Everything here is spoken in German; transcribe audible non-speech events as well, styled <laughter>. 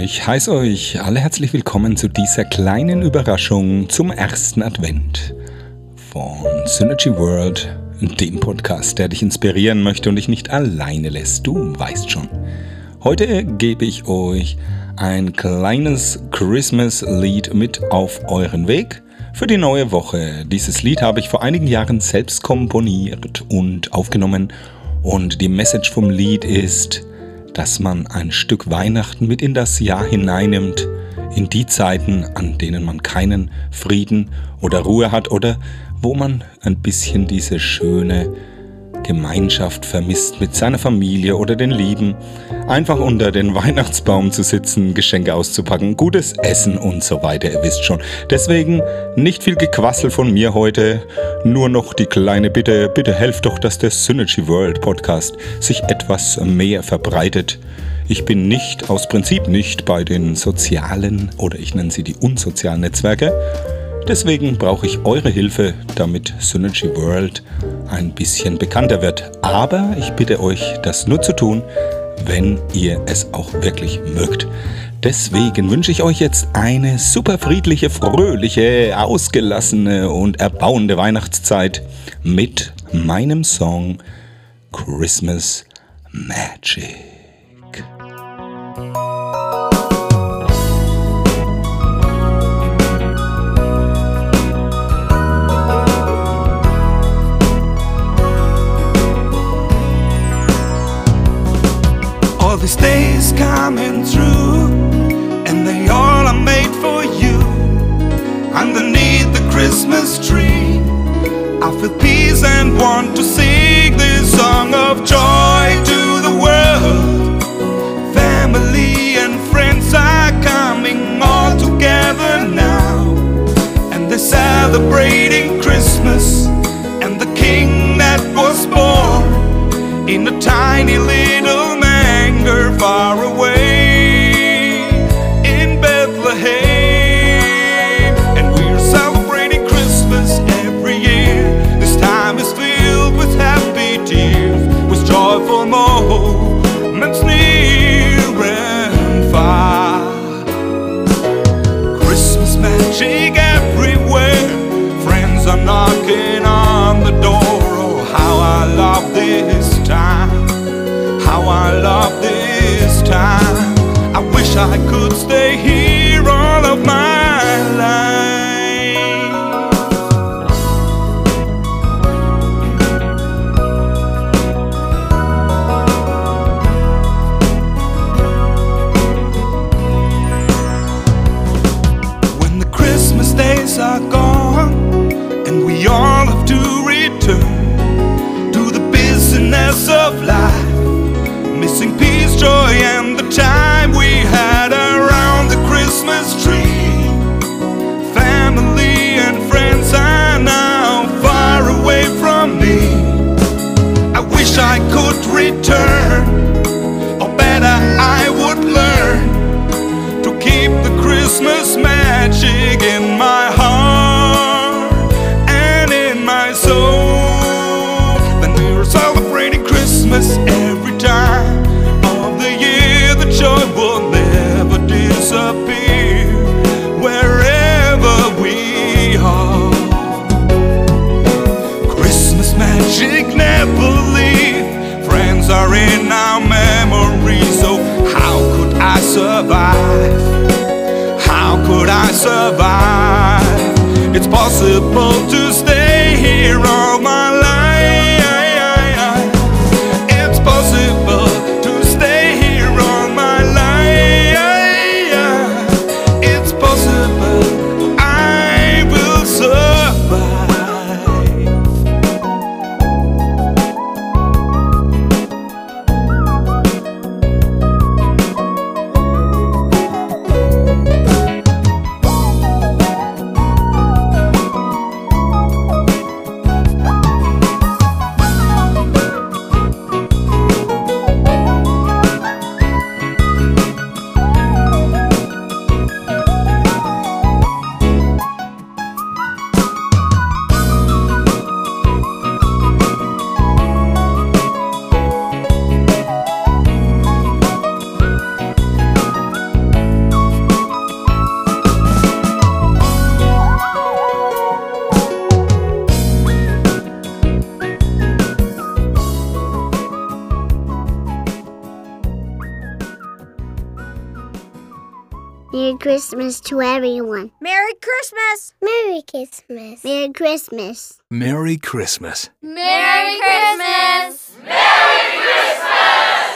Ich heiße euch alle herzlich willkommen zu dieser kleinen Überraschung zum ersten Advent von Synergy World, dem Podcast, der dich inspirieren möchte und dich nicht alleine lässt. Du weißt schon. Heute gebe ich euch ein kleines Christmas-Lied mit auf euren Weg für die neue Woche. Dieses Lied habe ich vor einigen Jahren selbst komponiert und aufgenommen und die Message vom Lied ist, dass man ein Stück Weihnachten mit in das Jahr hineinnimmt, in die Zeiten, an denen man keinen Frieden oder Ruhe hat oder wo man ein bisschen diese schöne Gemeinschaft vermisst mit seiner Familie oder den Lieben, einfach unter den <laughs> Weihnachtsbaum zu sitzen, Geschenke auszupacken, gutes Essen und so weiter, ihr wisst schon. Deswegen nicht viel Gequassel von mir heute, nur noch die kleine Bitte, bitte helft doch, dass der Synergy World Podcast sich etwas mehr verbreitet. Ich bin nicht, aus Prinzip nicht bei den sozialen oder ich nenne sie die unsozialen Netzwerke. Deswegen brauche ich eure Hilfe, damit Synergy World ein bisschen bekannter wird. Aber ich bitte euch, das nur zu tun, wenn ihr es auch wirklich mögt. Deswegen wünsche ich euch jetzt eine super friedliche, fröhliche, ausgelassene und erbauende Weihnachtszeit mit meinem Song Christmas Magic. In a tiny little I love this time. I wish I could stay here are in our memories. So how could I survive? How could I survive? It's possible to stay here all Merry Christmas to everyone. Merry Christmas! Merry Christmas. Merry Christmas. Merry Christmas. Merry Christmas! Merry Christmas!